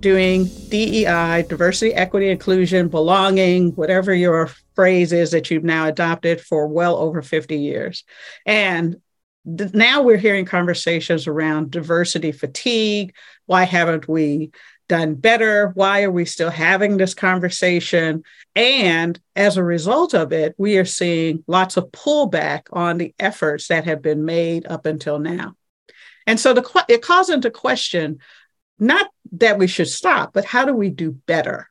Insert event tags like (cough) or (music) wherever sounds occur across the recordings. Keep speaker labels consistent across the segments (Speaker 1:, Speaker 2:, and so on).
Speaker 1: doing DEI, diversity, equity, inclusion, belonging, whatever your phrase is that you've now adopted for well over 50 years. And th- now we're hearing conversations around diversity fatigue. Why haven't we done better? Why are we still having this conversation? And as a result of it, we are seeing lots of pullback on the efforts that have been made up until now. And so the, it calls into question not that we should stop, but how do we do better?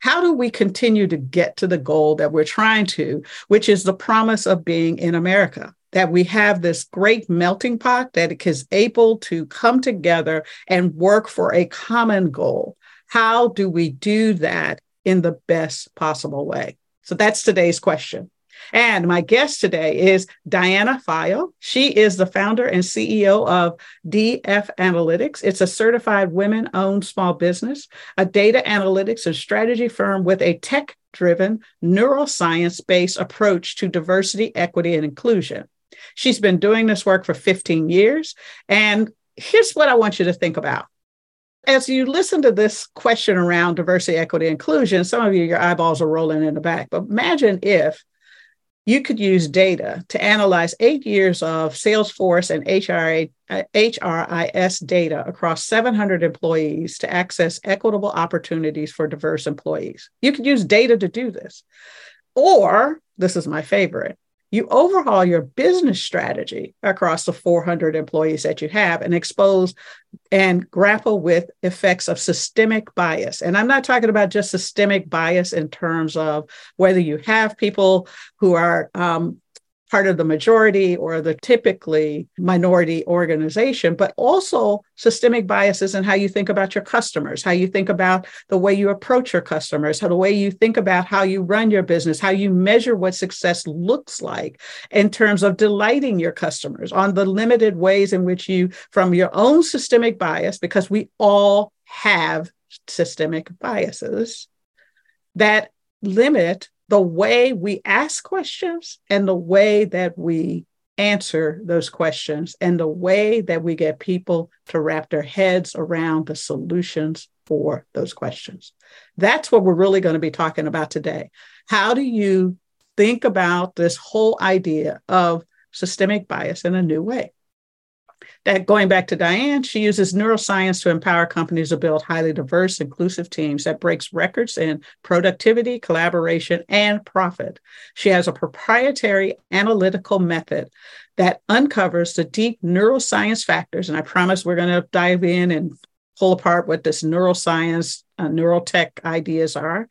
Speaker 1: How do we continue to get to the goal that we're trying to, which is the promise of being in America? That we have this great melting pot that is able to come together and work for a common goal. How do we do that in the best possible way? So that's today's question. And my guest today is Diana File. She is the founder and CEO of DF Analytics. It's a certified women owned small business, a data analytics and strategy firm with a tech driven neuroscience based approach to diversity, equity, and inclusion. She's been doing this work for 15 years. And here's what I want you to think about as you listen to this question around diversity, equity, inclusion, some of you, your eyeballs are rolling in the back. But imagine if you could use data to analyze eight years of Salesforce and HRA, HRIS data across 700 employees to access equitable opportunities for diverse employees. You could use data to do this. Or, this is my favorite, you overhaul your business strategy across the 400 employees that you have and expose and grapple with effects of systemic bias. And I'm not talking about just systemic bias in terms of whether you have people who are um, part of the majority or the typically minority organization, but also systemic biases and how you think about your customers, how you think about the way you approach your customers, how the way you think about how you run your business, how you measure what success looks like in terms of delighting your customers on the limited ways in which you, from your own systemic bias, because we all have systemic biases that limit the way we ask questions and the way that we answer those questions and the way that we get people to wrap their heads around the solutions for those questions. That's what we're really going to be talking about today. How do you think about this whole idea of systemic bias in a new way? Going back to Diane, she uses neuroscience to empower companies to build highly diverse, inclusive teams that breaks records in productivity, collaboration, and profit. She has a proprietary analytical method that uncovers the deep neuroscience factors. And I promise we're going to dive in and pull apart what this neuroscience, uh, neurotech ideas are.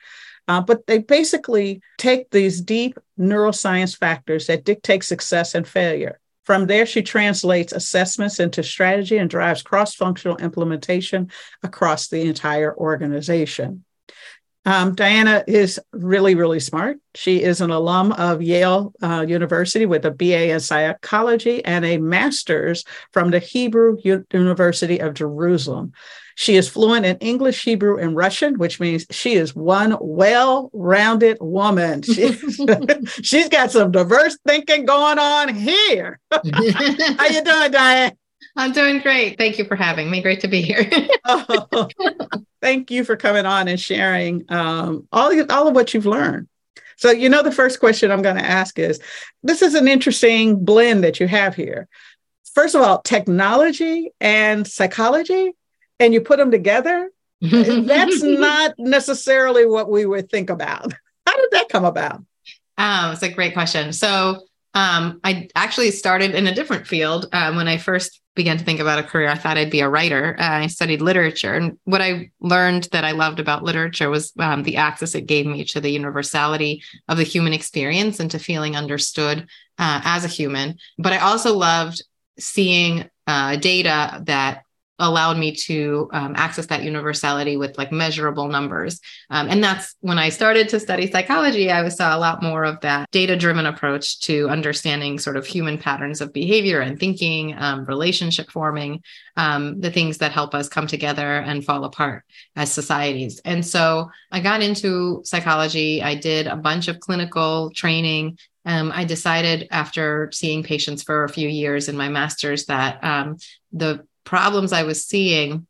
Speaker 1: Uh, but they basically take these deep neuroscience factors that dictate success and failure from there, she translates assessments into strategy and drives cross functional implementation across the entire organization. Um, Diana is really, really smart. She is an alum of Yale uh, University with a BA in psychology and a master's from the Hebrew U- University of Jerusalem. She is fluent in English, Hebrew, and Russian, which means she is one well-rounded woman. She, (laughs) she's got some diverse thinking going on here. (laughs) How you doing, Diane?
Speaker 2: I'm doing great. Thank you for having me. Great to be here. (laughs) oh,
Speaker 1: thank you for coming on and sharing um, all, all of what you've learned. So, you know, the first question I'm going to ask is this is an interesting blend that you have here. First of all, technology and psychology and you put them together, (laughs) that's not necessarily what we would think about. (laughs) How did that come about?
Speaker 2: Um, it's a great question. So um, I actually started in a different field um, when I first began to think about a career. I thought I'd be a writer. Uh, I studied literature, and what I learned that I loved about literature was um, the access it gave me to the universality of the human experience and to feeling understood uh, as a human. But I also loved seeing uh, data that allowed me to um, access that universality with like measurable numbers. Um, and that's when I started to study psychology, I saw a lot more of that data driven approach to understanding sort of human patterns of behavior and thinking, um, relationship forming, um, the things that help us come together and fall apart as societies. And so I got into psychology. I did a bunch of clinical training um, I decided after seeing patients for a few years in my master's that um, the problems I was seeing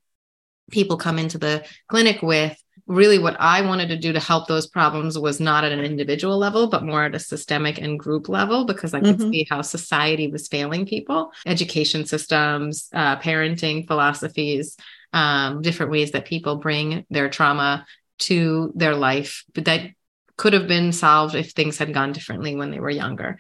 Speaker 2: people come into the clinic with, really what I wanted to do to help those problems was not at an individual level, but more at a systemic and group level, because I could mm-hmm. see how society was failing people, education systems, uh, parenting philosophies, um, different ways that people bring their trauma to their life, but that could have been solved if things had gone differently when they were younger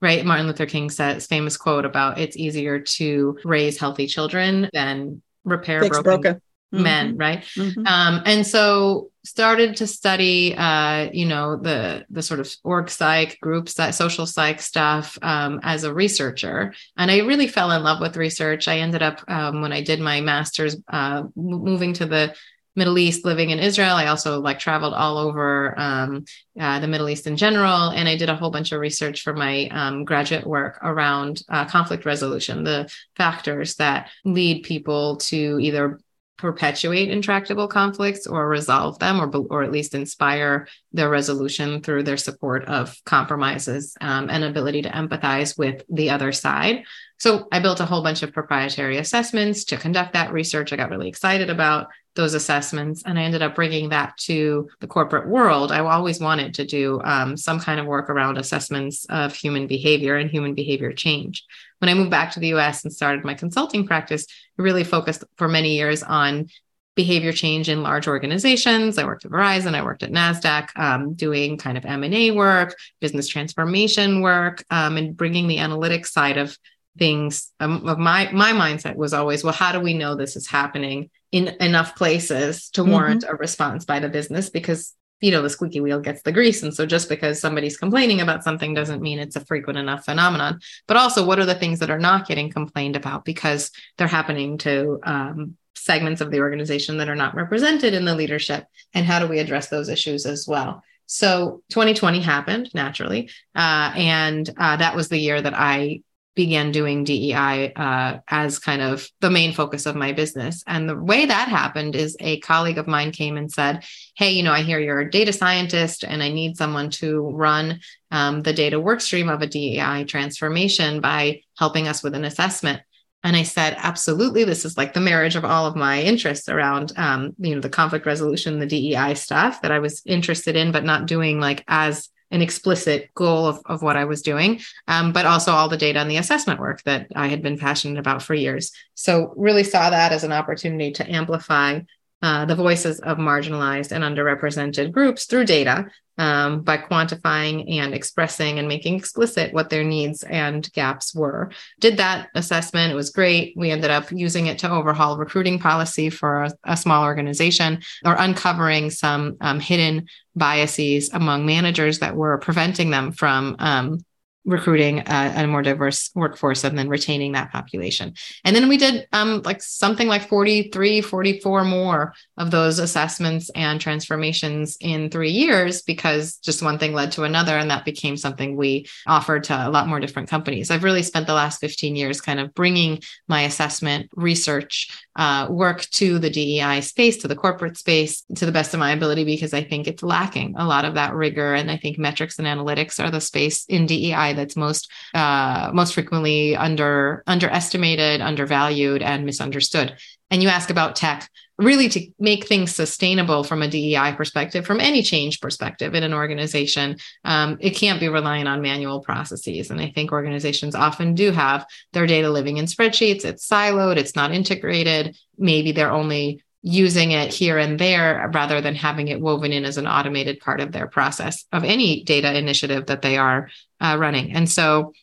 Speaker 2: right? Martin Luther King says famous quote about it's easier to raise healthy children than repair broken, broken, men, mm-hmm. right? Mm-hmm. Um, and so started to study, uh, you know, the the sort of org psych, group psych, social psych stuff um, as a researcher, and I really fell in love with research. I ended up um, when I did my master's, uh, moving to the Middle East living in Israel. I also like traveled all over um, uh, the Middle East in general. And I did a whole bunch of research for my um, graduate work around uh, conflict resolution, the factors that lead people to either perpetuate intractable conflicts or resolve them or, or at least inspire their resolution through their support of compromises um, and ability to empathize with the other side so i built a whole bunch of proprietary assessments to conduct that research i got really excited about those assessments and i ended up bringing that to the corporate world. I always wanted to do um, some kind of work around assessments of human behavior and human behavior change. When i moved back to the us and started my consulting practice I really focused for many years on behavior change in large organizations. I worked at verizon i worked at nasdaq um, doing kind of m&a work business transformation work um, and bringing the analytics side of things um, of my my mindset was always well how do we know this is happening in enough places to mm-hmm. warrant mm-hmm. a response by the business because you know the squeaky wheel gets the grease and so just because somebody's complaining about something doesn't mean it's a frequent enough phenomenon but also what are the things that are not getting complained about because they're happening to um, segments of the organization that are not represented in the leadership and how do we address those issues as well so 2020 happened naturally uh, and uh, that was the year that i began doing DEI uh, as kind of the main focus of my business. And the way that happened is a colleague of mine came and said, Hey, you know, I hear you're a data scientist and I need someone to run um, the data workstream of a DEI transformation by helping us with an assessment. And I said, absolutely. This is like the marriage of all of my interests around, um, you know, the conflict resolution, the DEI stuff that I was interested in, but not doing like as an explicit goal of, of what I was doing, um, but also all the data and the assessment work that I had been passionate about for years. So, really saw that as an opportunity to amplify uh, the voices of marginalized and underrepresented groups through data um, by quantifying and expressing and making explicit what their needs and gaps were. Did that assessment. It was great. We ended up using it to overhaul recruiting policy for a, a small organization or uncovering some um, hidden biases among managers that were preventing them from um, recruiting a, a, more diverse workforce and then retaining that population. And then we did um, like something like 43, 44 more of those assessments and transformations in three years because just one thing led to another. And that became something we offered to a lot more different companies. I've really spent the last 15 years kind of bringing my assessment research uh, work to the DEI space, to the corporate space, to the best of my ability, because I think it's lacking a lot of that rigor. And I think metrics and analytics are the space in DEI that's most uh, most frequently under underestimated, undervalued, and misunderstood. And you ask about tech, really to make things sustainable from a DEI perspective, from any change perspective in an organization, um, it can't be relying on manual processes. And I think organizations often do have their data living in spreadsheets. It's siloed, it's not integrated. Maybe they're only using it here and there rather than having it woven in as an automated part of their process of any data initiative that they are uh, running. And so,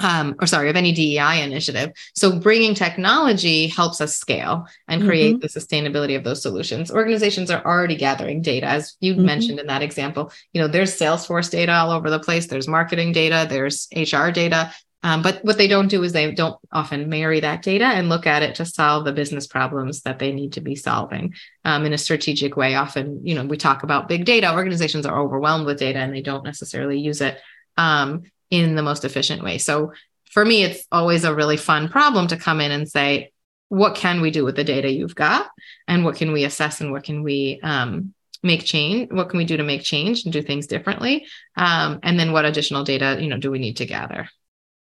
Speaker 2: um, or sorry, of any DEI initiative. So bringing technology helps us scale and create mm-hmm. the sustainability of those solutions. Organizations are already gathering data, as you mm-hmm. mentioned in that example. You know, there's Salesforce data all over the place. There's marketing data. There's HR data. Um, but what they don't do is they don't often marry that data and look at it to solve the business problems that they need to be solving um, in a strategic way. Often, you know, we talk about big data. Organizations are overwhelmed with data and they don't necessarily use it um, in the most efficient way. So for me, it's always a really fun problem to come in and say, what can we do with the data you've got, and what can we assess, and what can we um, make change? What can we do to make change and do things differently? Um, and then what additional data, you know, do we need to gather?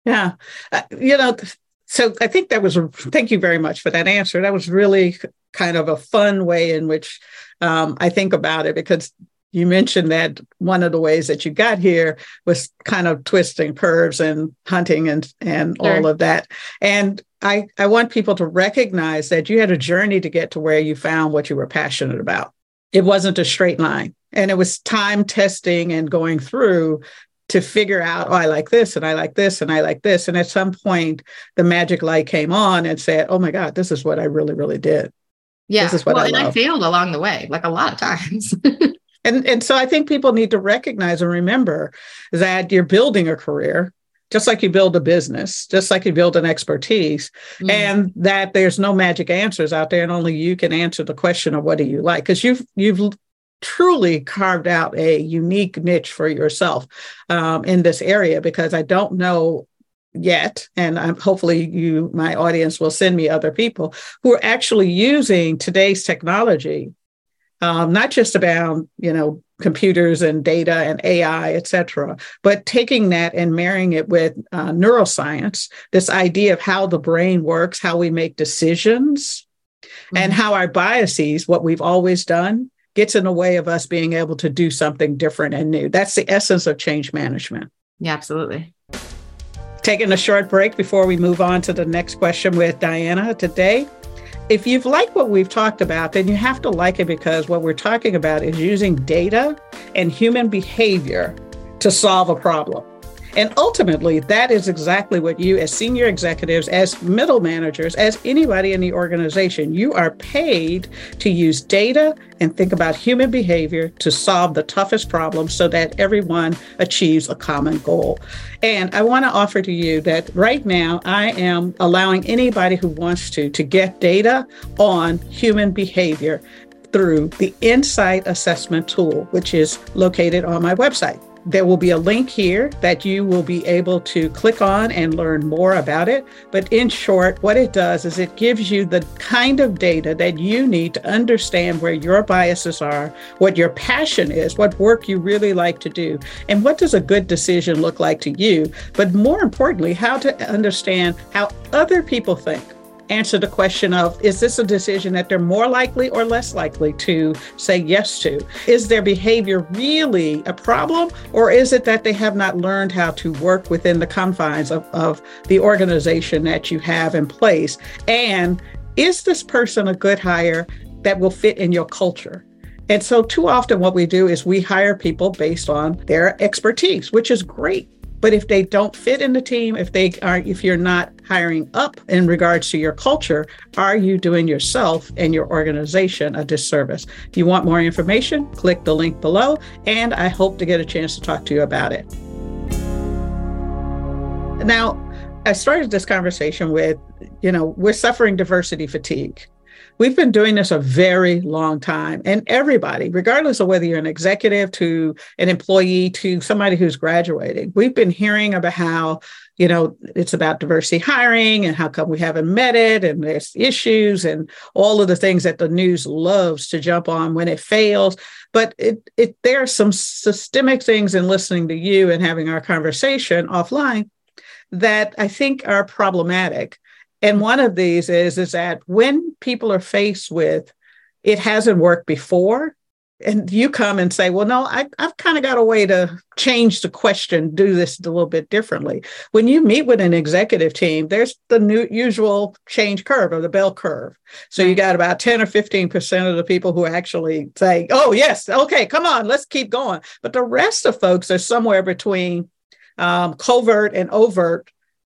Speaker 1: Yeah. Uh, you know, so I think that was, thank you very much for that answer. That was really kind of a fun way in which um, I think about it because you mentioned that one of the ways that you got here was kind of twisting curves and hunting and and sure. all of that. And I I want people to recognize that you had a journey to get to where you found what you were passionate about. It wasn't a straight line. And it was time testing and going through to figure out, oh, I like this and I like this and I like this. And at some point, the magic light came on and said, oh my God, this is what I really, really did.
Speaker 2: Yeah. This is what well, I and love. I failed along the way, like a lot of times. (laughs)
Speaker 1: and, and so I think people need to recognize and remember that you're building a career just like you build a business, just like you build an expertise, mm. and that there's no magic answers out there, and only you can answer the question of what do you like, because you've you've truly carved out a unique niche for yourself um, in this area because I don't know yet and I'm, hopefully you my audience will send me other people who are actually using today's technology um, not just about you know computers and data and ai et cetera but taking that and marrying it with uh, neuroscience this idea of how the brain works how we make decisions mm-hmm. and how our biases what we've always done gets in the way of us being able to do something different and new. That's the essence of change management.
Speaker 2: Yeah, absolutely.
Speaker 1: Taking a short break before we move on to the next question with Diana today. If you've liked what we've talked about, then you have to like it because what we're talking about is using data and human behavior to solve a problem. And ultimately, that is exactly what you, as senior executives, as middle managers, as anybody in the organization, you are paid to use data and think about human behavior to solve the toughest problems so that everyone achieves a common goal. And I want to offer to you that right now, I am allowing anybody who wants to to get data on human behavior through the Insight Assessment Tool, which is located on my website. There will be a link here that you will be able to click on and learn more about it. But in short, what it does is it gives you the kind of data that you need to understand where your biases are, what your passion is, what work you really like to do, and what does a good decision look like to you. But more importantly, how to understand how other people think answer the question of is this a decision that they're more likely or less likely to say yes to? Is their behavior really a problem, or is it that they have not learned how to work within the confines of, of the organization that you have in place? And is this person a good hire that will fit in your culture? And so, too often, what we do is we hire people based on their expertise, which is great. But if they don't fit in the team, if they are, if you're not hiring up in regards to your culture, are you doing yourself and your organization a disservice? If you want more information, click the link below, and I hope to get a chance to talk to you about it. Now, I started this conversation with, you know, we're suffering diversity fatigue. We've been doing this a very long time. And everybody, regardless of whether you're an executive to an employee to somebody who's graduating, we've been hearing about how, you know, it's about diversity hiring and how come we haven't met it and there's issues and all of the things that the news loves to jump on when it fails. But it, it there are some systemic things in listening to you and having our conversation offline that I think are problematic and one of these is is that when people are faced with it hasn't worked before, and you come and say, well, no, I, have kind of got a way to change the question, do this a little bit differently. When you meet with an executive team, there's the new usual change curve or the bell curve. So you got about 10 or 15% of the people who actually say, oh, yes, okay, come on, let's keep going. But the rest of folks are somewhere between um, covert and overt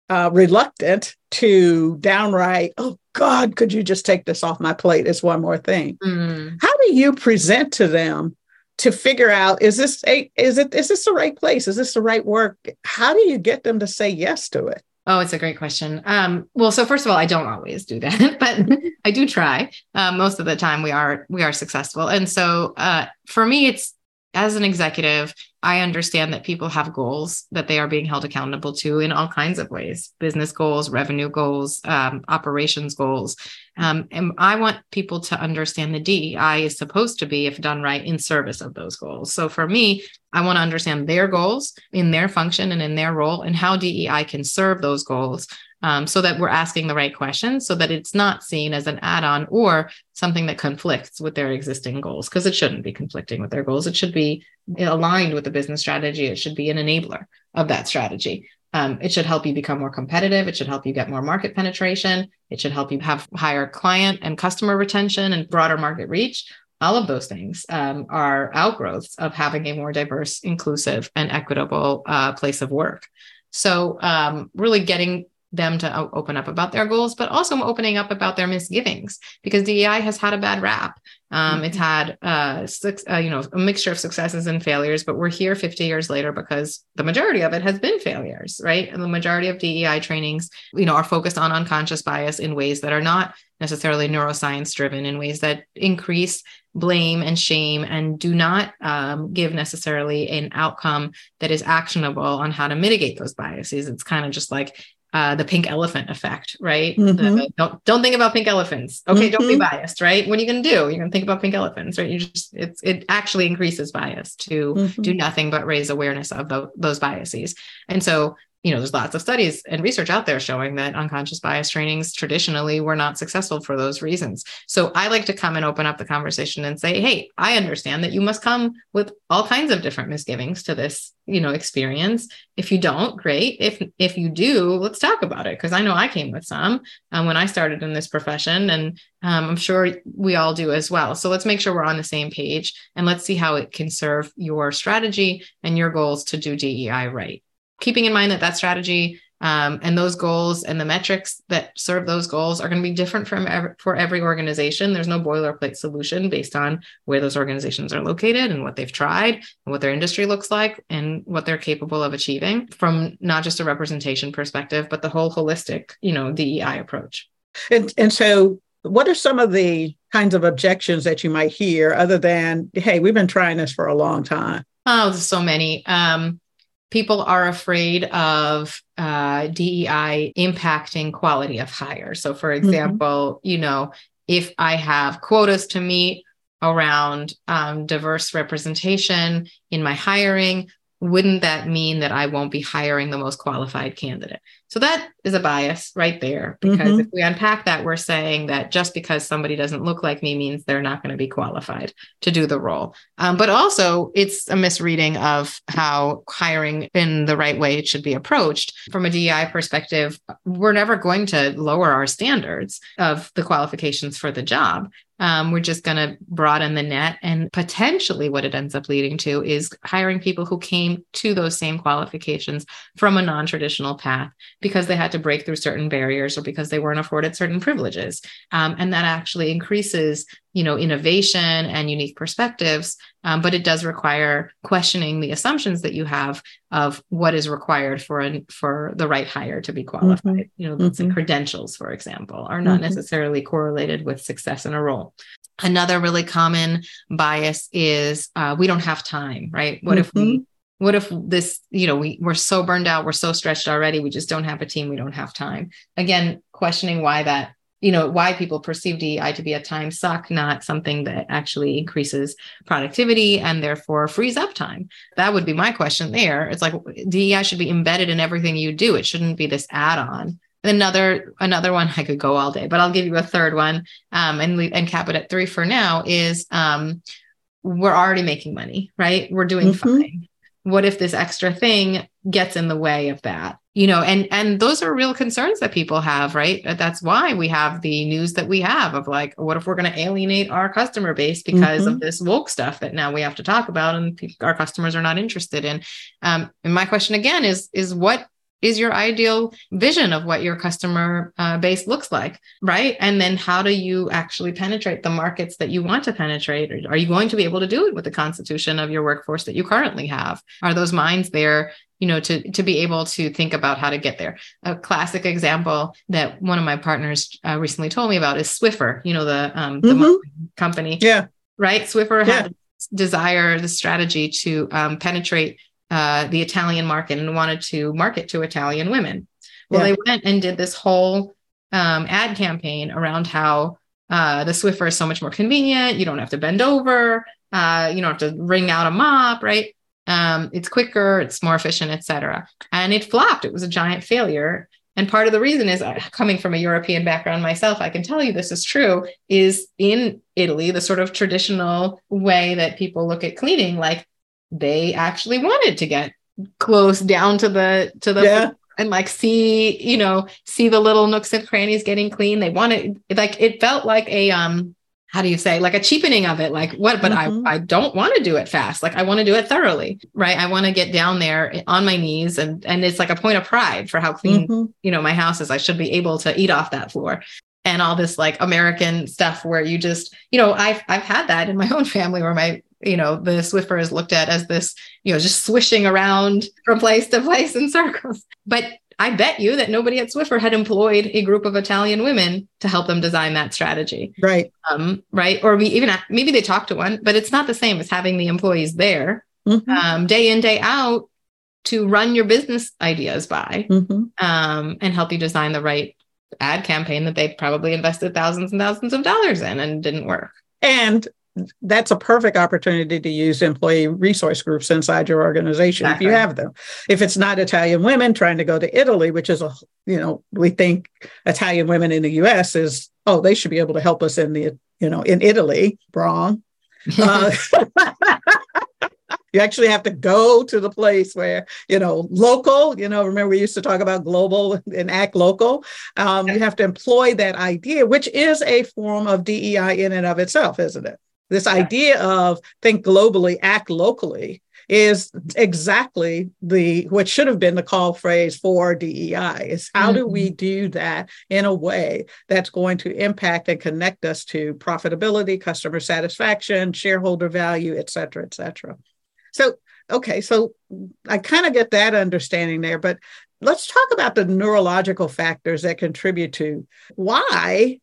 Speaker 1: uh, reluctant to downright, oh God, could you just take this off my plate? Is one more thing. Mm. How do you present to them to figure out is this a is it is this the right place? Is this the right work? How do you get them to say yes to it?
Speaker 2: Oh, it's a great question. Um, well, so first of all, I don't always do that, (laughs) but I do try. Um, most of the time, we are we are successful, and so uh, for me, it's as an executive, I understand that people have goals that they are being held accountable to in all kinds of ways business goals, revenue goals, um, operations goals. Um, and I want people to understand the DEI is supposed to be, if done right, in service of those goals. So for me, I want to understand their goals in their function and in their role and how DEI can serve those goals um, so that we're asking the right questions so that it's not seen as an add-on or something that conflicts with their existing goals because it shouldn't be conflicting with their goals. It should be aligned with the business strategy. It should be an enabler of that strategy. Um, it should help you become more competitive. It should help you get more market penetration. It should help you have higher client and customer retention and broader market reach. All of those things um, are outgrowths of having a more diverse inclusive and equitable uh, place of work. So um, really getting them to open up about their goals, but also opening up about their misgivings because DEI has had a bad rap. Um, mm-hmm. It's had, uh, six, uh, you know, a mixture of successes and failures, but we're here 50 years later because the majority of it has been failures, right? And the majority of DEI trainings, you know, are focused on unconscious bias in ways that are not necessarily neuroscience driven, in ways that increase blame and shame and do not um, give necessarily an outcome that is actionable on how to mitigate those biases. It's kind of just like uh, the pink elephant effect, right? Mm-hmm. The, don't don't think about pink elephants. Okay, mm-hmm. don't be mm-hmm. biased, right? What are you going to do? You're going to think about pink elephants, right? You just it's it actually increases bias to mm-hmm. do nothing but raise awareness of those biases. And so you know, there's lots of studies and research out there showing that unconscious bias trainings traditionally were not successful for those reasons. So I like to come and open up the conversation and say, hey, I understand that you must come with all kinds of different misgivings to this, you know, experience. If you don't, great. If if you do, let's talk about it because I know I came with some um, when I started in this profession, and um, I'm sure we all do as well. So let's make sure we're on the same page and let's see how it can serve your strategy and your goals to do DEI right keeping in mind that that strategy um, and those goals and the metrics that serve those goals are going to be different from every, for every organization. There's no boilerplate solution based on where those organizations are located and what they've tried and what their industry looks like and what they're capable of achieving from not just a representation perspective, but the whole holistic, you know, the DEI approach.
Speaker 1: And and so, what are some of the kinds of objections that you might hear other than, "Hey, we've been trying this for a long time"?
Speaker 2: Oh, there's so many. Um, people are afraid of uh, DEI impacting quality of hire. So, for mm-hmm. example, mm-hmm. you know, if I have quotas to meet around um, diverse representation in my hiring, wouldn't that mean that I won't be hiring the most qualified candidate? So that is a bias right there. Because mm-hmm. if we unpack that, we're saying that just because somebody doesn't look like me means they're not going to be qualified to do the role. Um, but also, it's a misreading of how hiring in the right way it should be approached. From a DEI perspective, we're never going to lower our standards of the qualifications for the job. Um, we're just going to broaden the net. And potentially, what it ends up leading to is hiring people who came to those same qualifications from a non traditional path because they had to break through certain barriers or because they weren't afforded certain privileges. Um, and that actually increases, you know, innovation and unique perspectives. Um, but it does require questioning the assumptions that you have of what is required for an, for the right hire to be qualified. Mm-hmm. You know, mm-hmm. credentials, for example, are not mm-hmm. necessarily correlated with success in a role. Another really common bias is uh, we don't have time, right? What if we mm-hmm what if this you know we, we're so burned out we're so stretched already we just don't have a team we don't have time? Again questioning why that you know why people perceive dei to be a time suck not something that actually increases productivity and therefore frees up time. That would be my question there. It's like dei should be embedded in everything you do. It shouldn't be this add-on. Another another one i could go all day but i'll give you a third one um, and and cap it at three for now is um, we're already making money right? We're doing mm-hmm. fine what if this extra thing gets in the way of that? You know and and those are real concerns that people have right? That's why we have the news that we have of like what if we're going to alienate our customer base because mm-hmm. of this woke stuff that now we have to talk about and our customers are not interested in? Um, and my question again is is what is your ideal vision of what your customer uh, base looks like right? And then how do you actually penetrate the markets that you want to penetrate? Are you going to be able to do it with the constitution of your workforce that you currently have? Are those minds there you know to to be able to think about how to get there? A classic example that one of my partners uh, recently told me about is swiffer you know the um the mm-hmm. company
Speaker 1: yeah.
Speaker 2: right? Swiffer yeah. had desire the strategy to um, penetrate uh, the Italian market and wanted to market to Italian women. Well, yeah. they went and did this whole um, ad campaign around how uh, the Swiffer is so much more convenient. You don't have to bend over. Uh, you don't have to wring out a mop, right? Um, it's quicker, it's more efficient, etc. And it flopped. It was a giant failure. And part of the reason is uh, coming from a European background myself, I can tell you this is true, is in Italy, the sort of traditional way that people look at cleaning, like they actually wanted to get close down to the to the yeah. and like see you know see the little nooks and crannies getting clean they wanted like it felt like a um how do you say like a cheapening of it like what but mm-hmm. i i don't want to do it fast like i want to do it thoroughly right i want to get down there on my knees and and it's like a point of pride for how clean mm-hmm. you know my house is i should be able to eat off that floor and all this like american stuff where you just you know i've i've had that in my (laughs) own family where my you know the swiffer is looked at as this you know just swishing around from place to place in circles. But i bet you that nobody at swiffer had employed a group of italian women to help them design that strategy.
Speaker 1: Right.
Speaker 2: Um, right? Or we even maybe they talked to one but it's not the same as having the employees there mm-hmm. um, day in day out to run your business ideas by mm-hmm. um, and help you design the right ad campaign that they probably invested thousands and thousands of dollars in and didn't work.
Speaker 1: And that's a perfect opportunity to use employee resource groups inside your organization exactly. if you have them. If it's not Italian women trying to go to Italy, which is a, you know, we think Italian women in the US is, oh, they should be able to help us in the, you know, in Italy. Wrong. (laughs) uh, (laughs) you actually have to go to the place where you know local you know remember we used to talk about global and act local um, you have to employ that idea which is a form of dei in and of itself isn't it this idea of think globally, act locally is exactly the what should have been the call phrase for DEI is how mm-hmm. do we mm-hmm. do that in a way that's going to impact and connect us to profitability, customer satisfaction, shareholder value, et cetera, et cetera. So, okay, so I kind of get that understanding there, but let's talk about the neurological factors that contribute to why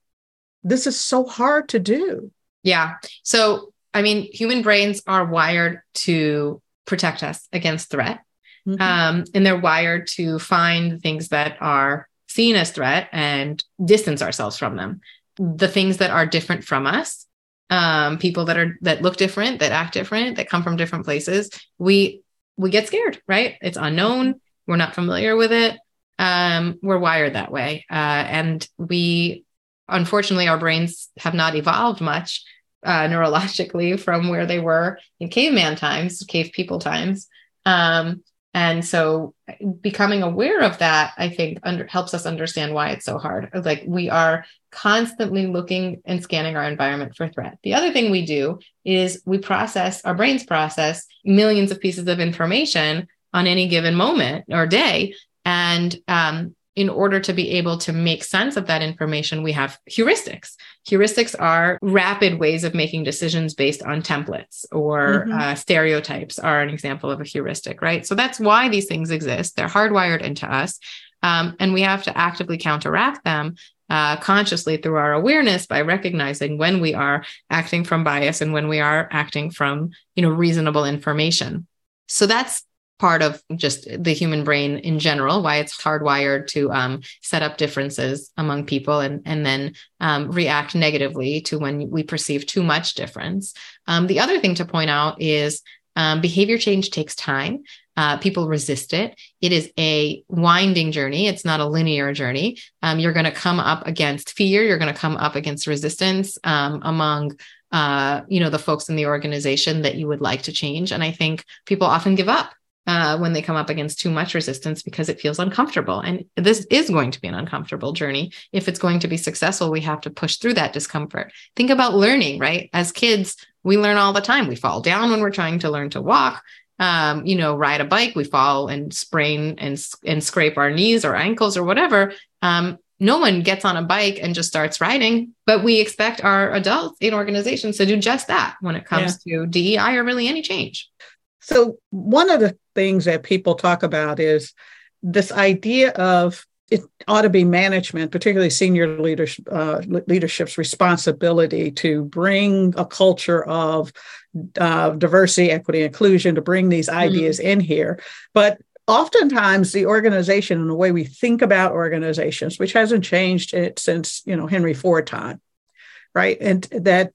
Speaker 1: this is so hard to do.
Speaker 2: Yeah. So, I mean, human brains are wired to protect us against threat. Mm-hmm. Um, and they're wired to find things that are seen as threat and distance ourselves from them. The things that are different from us, um, people that are that look different, that act different, that come from different places, we we get scared, right? It's unknown. We're not familiar with it. Um, we're wired that way, uh, and we unfortunately our brains have not evolved much uh, neurologically from where they were in caveman times, cave people times. Um, and so becoming aware of that, I think under, helps us understand why it's so hard. Like we are constantly looking and scanning our environment for threat. The other thing we do is we process, our brains process millions of pieces of information on any given moment or day. And um, in order to be able to make sense of that information, we have heuristics. Heuristics are rapid ways of making decisions based on templates or mm-hmm. uh, stereotypes, are an example of a heuristic, right? So that's why these things exist. They're hardwired into us. Um, and we have to actively counteract them uh, consciously through our awareness by recognizing when we are acting from bias and when we are acting from you know reasonable information so that's part of just the human brain in general why it's hardwired to um, set up differences among people and and then um, react negatively to when we perceive too much difference um, the other thing to point out is um, behavior change takes time uh, people resist it. It is a winding journey. It's not a linear journey. Um, you're going to come up against fear. You're going to come up against resistance um, among, uh, you know, the folks in the organization that you would like to change. And I think people often give up uh, when they come up against too much resistance because it feels uncomfortable. And this is going to be an uncomfortable journey. If it's going to be successful, we have to push through that discomfort. Think about learning, right? As kids, we learn all the time. We fall down when we're trying to learn to walk um, you know, ride a bike, we fall and sprain and and scrape our knees or ankles or whatever. Um, no one gets on a bike and just starts riding, but we expect our adults in organizations to do just that when it comes yeah. to DEI or really any change.
Speaker 1: So one of the things that people talk about is this idea of it ought to be management, particularly senior leadership, uh, leadership's responsibility to bring a culture of uh, diversity, equity, inclusion, to bring these mm-hmm. ideas mm-hmm. in here. But oftentimes, the organization and the way we think about organizations, which hasn't changed it since you know Henry Ford time, right, and that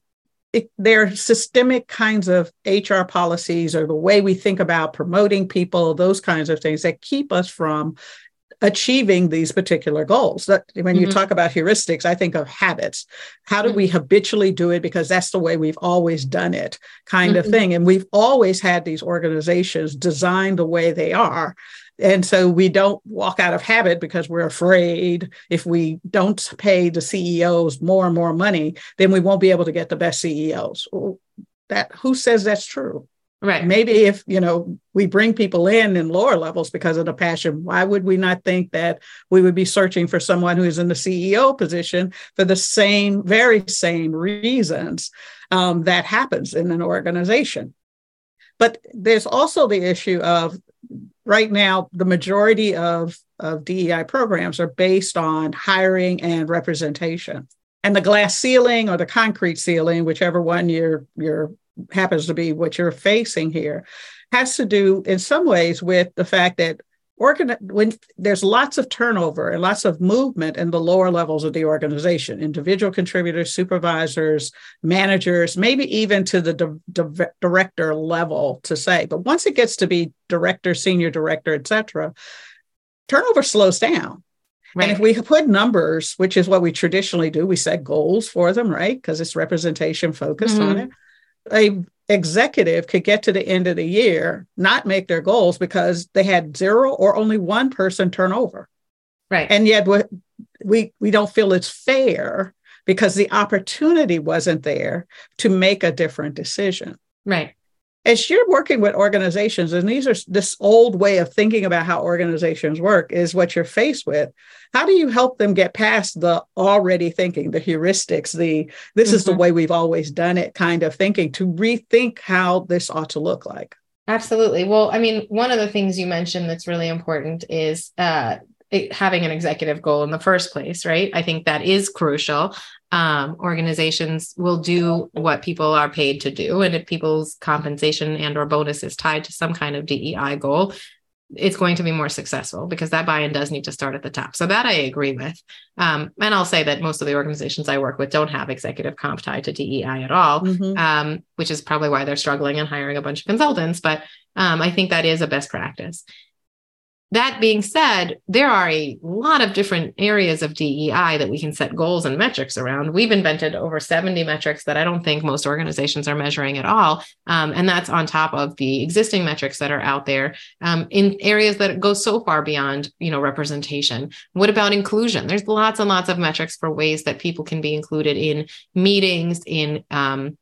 Speaker 1: it, they're systemic kinds of HR policies or the way we think about promoting people, those kinds of things that keep us from achieving these particular goals. That when mm-hmm. you talk about heuristics, I think of habits. How do mm-hmm. we habitually do it because that's the way we've always done it, kind mm-hmm. of thing. And we've always had these organizations designed the way they are. And so we don't walk out of habit because we're afraid if we don't pay the CEOs more and more money, then we won't be able to get the best CEOs. That who says that's true?
Speaker 2: Right.
Speaker 1: Maybe if, you know, we bring people in in lower levels because of the passion, why would we not think that we would be searching for someone who is in the CEO position for the same, very same reasons um, that happens in an organization? But there's also the issue of right now, the majority of, of DEI programs are based on hiring and representation. And the glass ceiling or the concrete ceiling, whichever one you're you're happens to be what you're facing here has to do in some ways with the fact that organ when there's lots of turnover and lots of movement in the lower levels of the organization individual contributors supervisors managers maybe even to the di- di- director level to say but once it gets to be director senior director etc turnover slows down Right. And if we put numbers, which is what we traditionally do, we set goals for them, right? Because it's representation focused mm-hmm. on it a executive could get to the end of the year not make their goals because they had zero or only one person turnover
Speaker 2: right.
Speaker 1: And yet we we don't feel it's fair because the opportunity wasn't there to make a different decision.
Speaker 2: Right
Speaker 1: as you're working with organizations and these are this old way of thinking about how organizations work is what you're faced with how do you help them get past the already thinking the heuristics the this mm-hmm. is the mm-hmm. way we've always done it kind of thinking to rethink how this ought to look like
Speaker 2: absolutely well i mean one of the things you mentioned that's really important is uh, having an executive goal in the first place, right? I think that is crucial um, organizations will do what people are paid to do. And if people's compensation and or bonus is tied to some kind of dei goal it's going to be more successful because that buy-in does need to start at the top. So that i agree with. Um, and i'll say that most of the organizations i work with don't have executive comp tied to dei at all mm-hmm. um, which is probably why they're struggling and hiring a bunch of consultants. But um, i think that is a best practice that being said, there are a lot of different areas of DEI that we can set goals and metrics around. We've invented over 70 metrics that I don't think most organizations are measuring at all. Um, and that's on top of the existing metrics that are out there um, in areas that go so far beyond, you know, representation. What about inclusion? There's lots and lots of metrics for ways that people can be included in meetings, in um,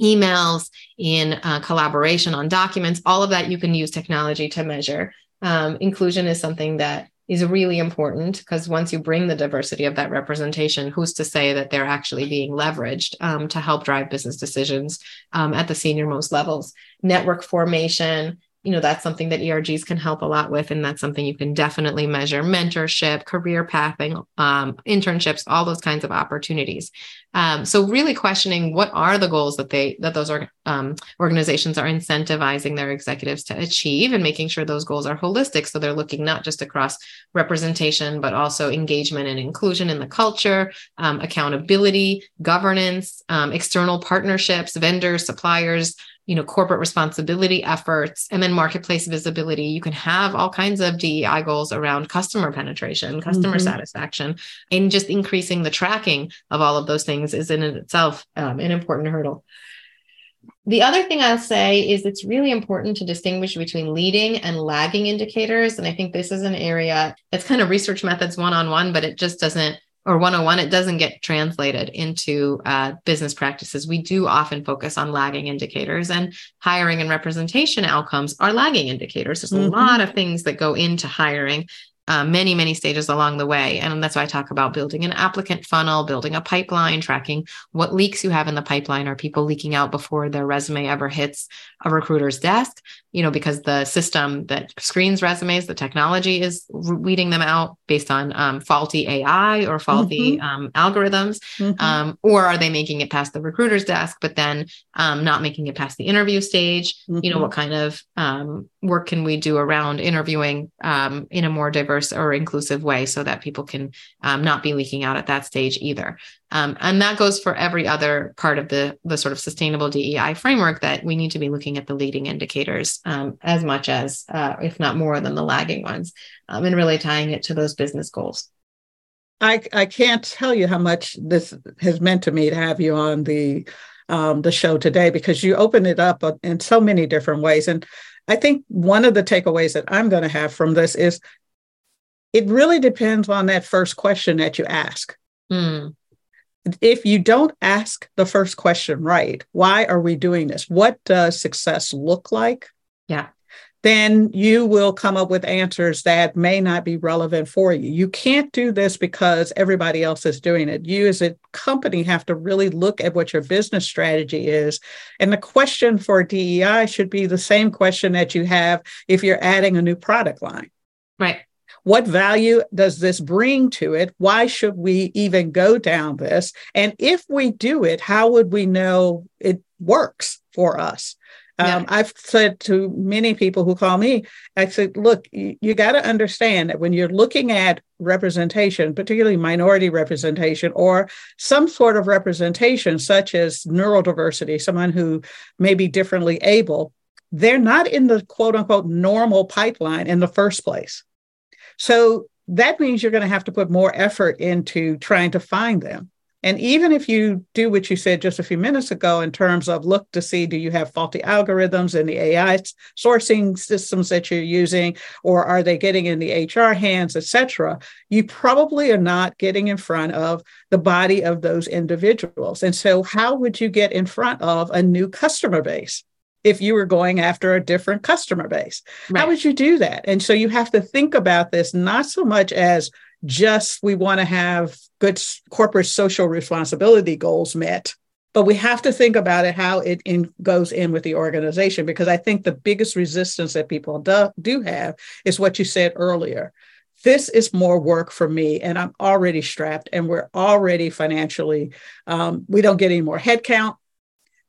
Speaker 2: emails, in uh, collaboration on documents. All of that you can use technology to measure um, inclusion is something that is really important because once you bring the diversity of that representation, who's to say that they're actually being leveraged um, to help drive business decisions um, at the senior most levels? Network formation, you know that's something that ergs can help a lot with and that's something you can definitely measure. Mentorship career pathing um, internships all those kinds of opportunities. Um, so really questioning what are the goals that they that those um, organizations are incentivizing their executives to achieve and making sure those goals are holistic so they're looking not just across representation but also engagement and inclusion in the culture um, accountability governance um, external partnerships vendors suppliers you know corporate responsibility efforts and then marketplace visibility you can have all kinds of dei goals around customer penetration customer mm-hmm. satisfaction and just increasing the tracking of all of those things is in itself um, an important hurdle the other thing I'll say is it's really important to distinguish between leading and lagging indicators. And I think this is an area that's kind of research methods one on one, but it just doesn't or 101 it doesn't get translated into uh, business practices. We do often focus on lagging indicators and hiring and representation outcomes are lagging indicators. There's mm-hmm. a lot of things that go into hiring uh, many, many stages along the way. And that's why I talk about building an applicant funnel, building a pipeline, tracking what leaks you have in the pipeline. Are people leaking out before their resume ever hits a recruiter's desk? You know, because the system that screens resumes, the technology is weeding them out based on um, faulty AI or faulty mm-hmm. um, algorithms. Mm-hmm. Um, or are they making it past the recruiter's desk, but then um, not making it past the interview stage? Mm-hmm. You know, mm-hmm. what kind of um, work can we do around interviewing um, in a more diverse or inclusive way so that people can um, not be leaking out at that stage either um, and that goes for every other part of the the sort of sustainable dei framework that we need to be looking at the leading indicators um, as much as uh, if not more than the lagging ones um, and really tying it to those business goals
Speaker 1: I, I can't tell you how much this has meant to me to have you on the um, the show today because you open it up in so many different ways. And I think one of the takeaways that I'm going to have from this is it really depends on that first question that you ask. Mm. If you don't ask the first question right, why are we doing this? What does success look like?
Speaker 2: Yeah
Speaker 1: then you will come up with answers that may not be relevant for you. You can't do this because everybody else is doing it. You, as a company, have to really look at what your business strategy is. And the question for DEI should be the same question that you have if you're adding a new product line.
Speaker 2: Right.
Speaker 1: What value does this bring to it? Why should we even go down this? And if we do it, how would we know it works for us? Um, I've said to many people who call me, I said, look, you, you got to understand that when you're looking at representation, particularly minority representation or some sort of representation, such as neurodiversity, someone who may be differently able, they're not in the quote unquote normal pipeline in the first place. So that means you're going to have to put more effort into trying to find them. And even if you do what you said just a few minutes ago in terms of look to see do you have faulty algorithms in the AI sourcing systems that you're using, or are they getting in the HR hands, et cetera, you probably are not getting in front of the body of those individuals. And so, how would you get in front of a new customer base? if you were going after a different customer base. Right. How would you do that? And so you have to think about this not so much as just we want to have good corporate social responsibility goals met. But we have to think about it how it in, goes in with the organization because i think the biggest resistance that people do, do have is what you said earlier. This is more work for me and i'm already strapped and we're already financially um, we don't get any more headcount.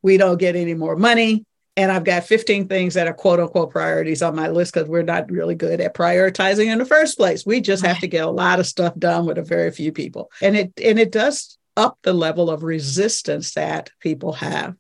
Speaker 1: We don't get any more money and I've got 15 things that are quote unquote priorities on my list because we're not really good at prioritizing in the first place. We just have to get a lot of stuff done with a very few people. And it and it does up the level of resistance that people have.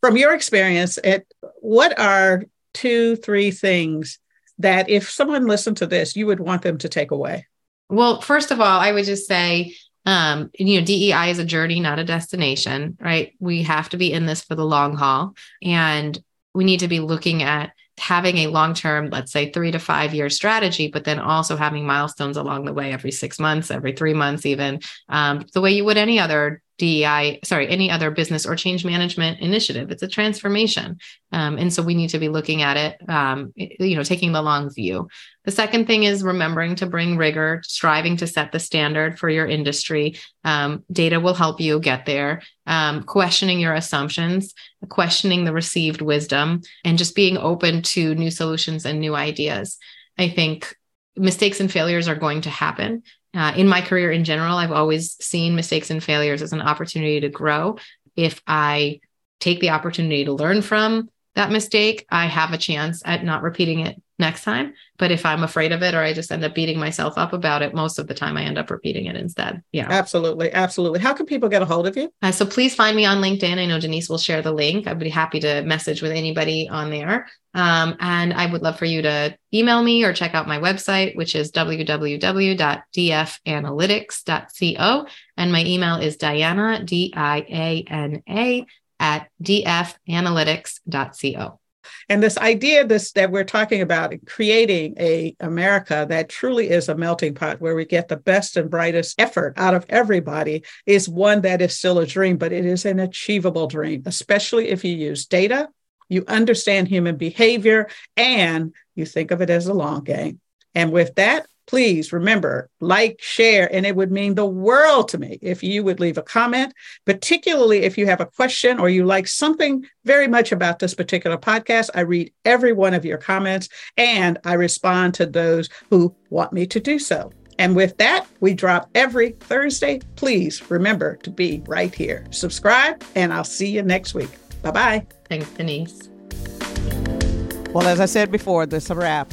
Speaker 1: From your experience, it, what are two, three things that if someone listened to this, you would want them to take away?
Speaker 2: Well, first of all, I would just say um, you know, DEI is a journey, not a destination, right? We have to be in this for the long haul. And we need to be looking at having a long term, let's say three to five year strategy, but then also having milestones along the way every six months, every three months, even um, the way you would any other DEI, sorry, any other business or change management initiative. It's a transformation. Um, and so we need to be looking at it, um, you know, taking the long view. The second thing is remembering to bring rigor, striving to set the standard for your industry. Um, data will help you get there. Um, questioning your assumptions, questioning the received wisdom, and just being open to new solutions and new ideas. I think mistakes and failures are going to happen. Uh, in my career in general, I've always seen mistakes and failures as an opportunity to grow. If I take the opportunity to learn from that mistake, I have a chance at not repeating it next time. But if I'm afraid of it or I just end up beating myself up about it, most of the time I end up repeating it instead. Yeah.
Speaker 1: Absolutely. Absolutely. How can people get a hold of you?
Speaker 2: Uh, so please find me on LinkedIn. I know Denise will share the link. I'd be happy to message with anybody on there. Um, and I would love for you to email me or check out my website, which is www.dfanalytics.co. And my email is Diana, D I A N A, at dfanalytics.co.
Speaker 1: And this idea this that we're talking about creating a America that truly is a melting pot where we get the best and brightest effort out of everybody is one that is still a dream, but it is an achievable dream, especially if you use data, you understand human behavior, and you think of it as a long game. And with that, please remember, like, share, and it would mean the world to me if you would leave a comment, particularly if you have a question or you like something very much about this particular podcast. I read every one of your comments and I respond to those who want me to do so. And with that, we drop every Thursday. Please remember to be right here. Subscribe, and I'll see you next week. Bye bye.
Speaker 2: Thanks, Denise.
Speaker 1: Well, as I said before, this is a wrap.